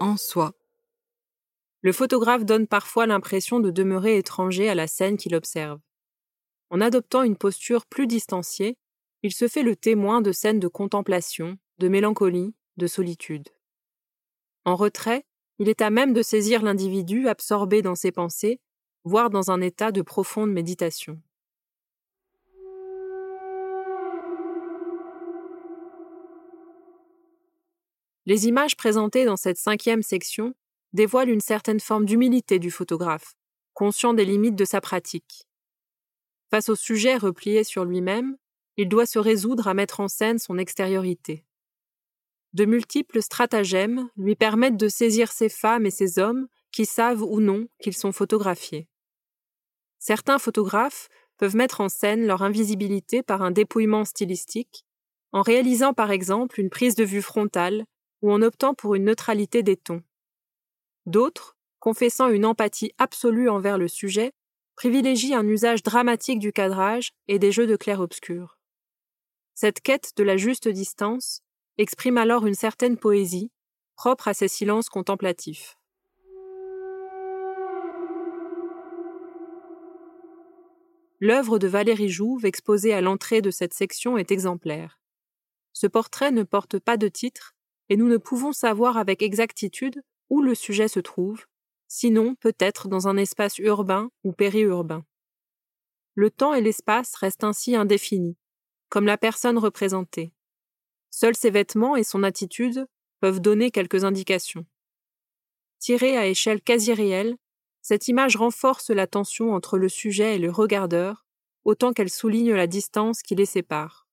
en soi. Le photographe donne parfois l'impression de demeurer étranger à la scène qu'il observe. En adoptant une posture plus distanciée, il se fait le témoin de scènes de contemplation, de mélancolie, de solitude. En retrait, il est à même de saisir l'individu absorbé dans ses pensées, voire dans un état de profonde méditation. Les images présentées dans cette cinquième section dévoilent une certaine forme d'humilité du photographe, conscient des limites de sa pratique. Face au sujet replié sur lui-même, il doit se résoudre à mettre en scène son extériorité. De multiples stratagèmes lui permettent de saisir ces femmes et ces hommes qui savent ou non qu'ils sont photographiés. Certains photographes peuvent mettre en scène leur invisibilité par un dépouillement stylistique, en réalisant par exemple une prise de vue frontale ou en optant pour une neutralité des tons. D'autres, confessant une empathie absolue envers le sujet, privilégient un usage dramatique du cadrage et des jeux de clair-obscur. Cette quête de la juste distance exprime alors une certaine poésie, propre à ces silences contemplatifs. L'œuvre de Valérie Jouve exposée à l'entrée de cette section est exemplaire. Ce portrait ne porte pas de titre et nous ne pouvons savoir avec exactitude où le sujet se trouve, sinon peut-être dans un espace urbain ou périurbain. Le temps et l'espace restent ainsi indéfinis, comme la personne représentée. Seuls ses vêtements et son attitude peuvent donner quelques indications. Tirée à échelle quasi réelle, cette image renforce la tension entre le sujet et le regardeur, autant qu'elle souligne la distance qui les sépare.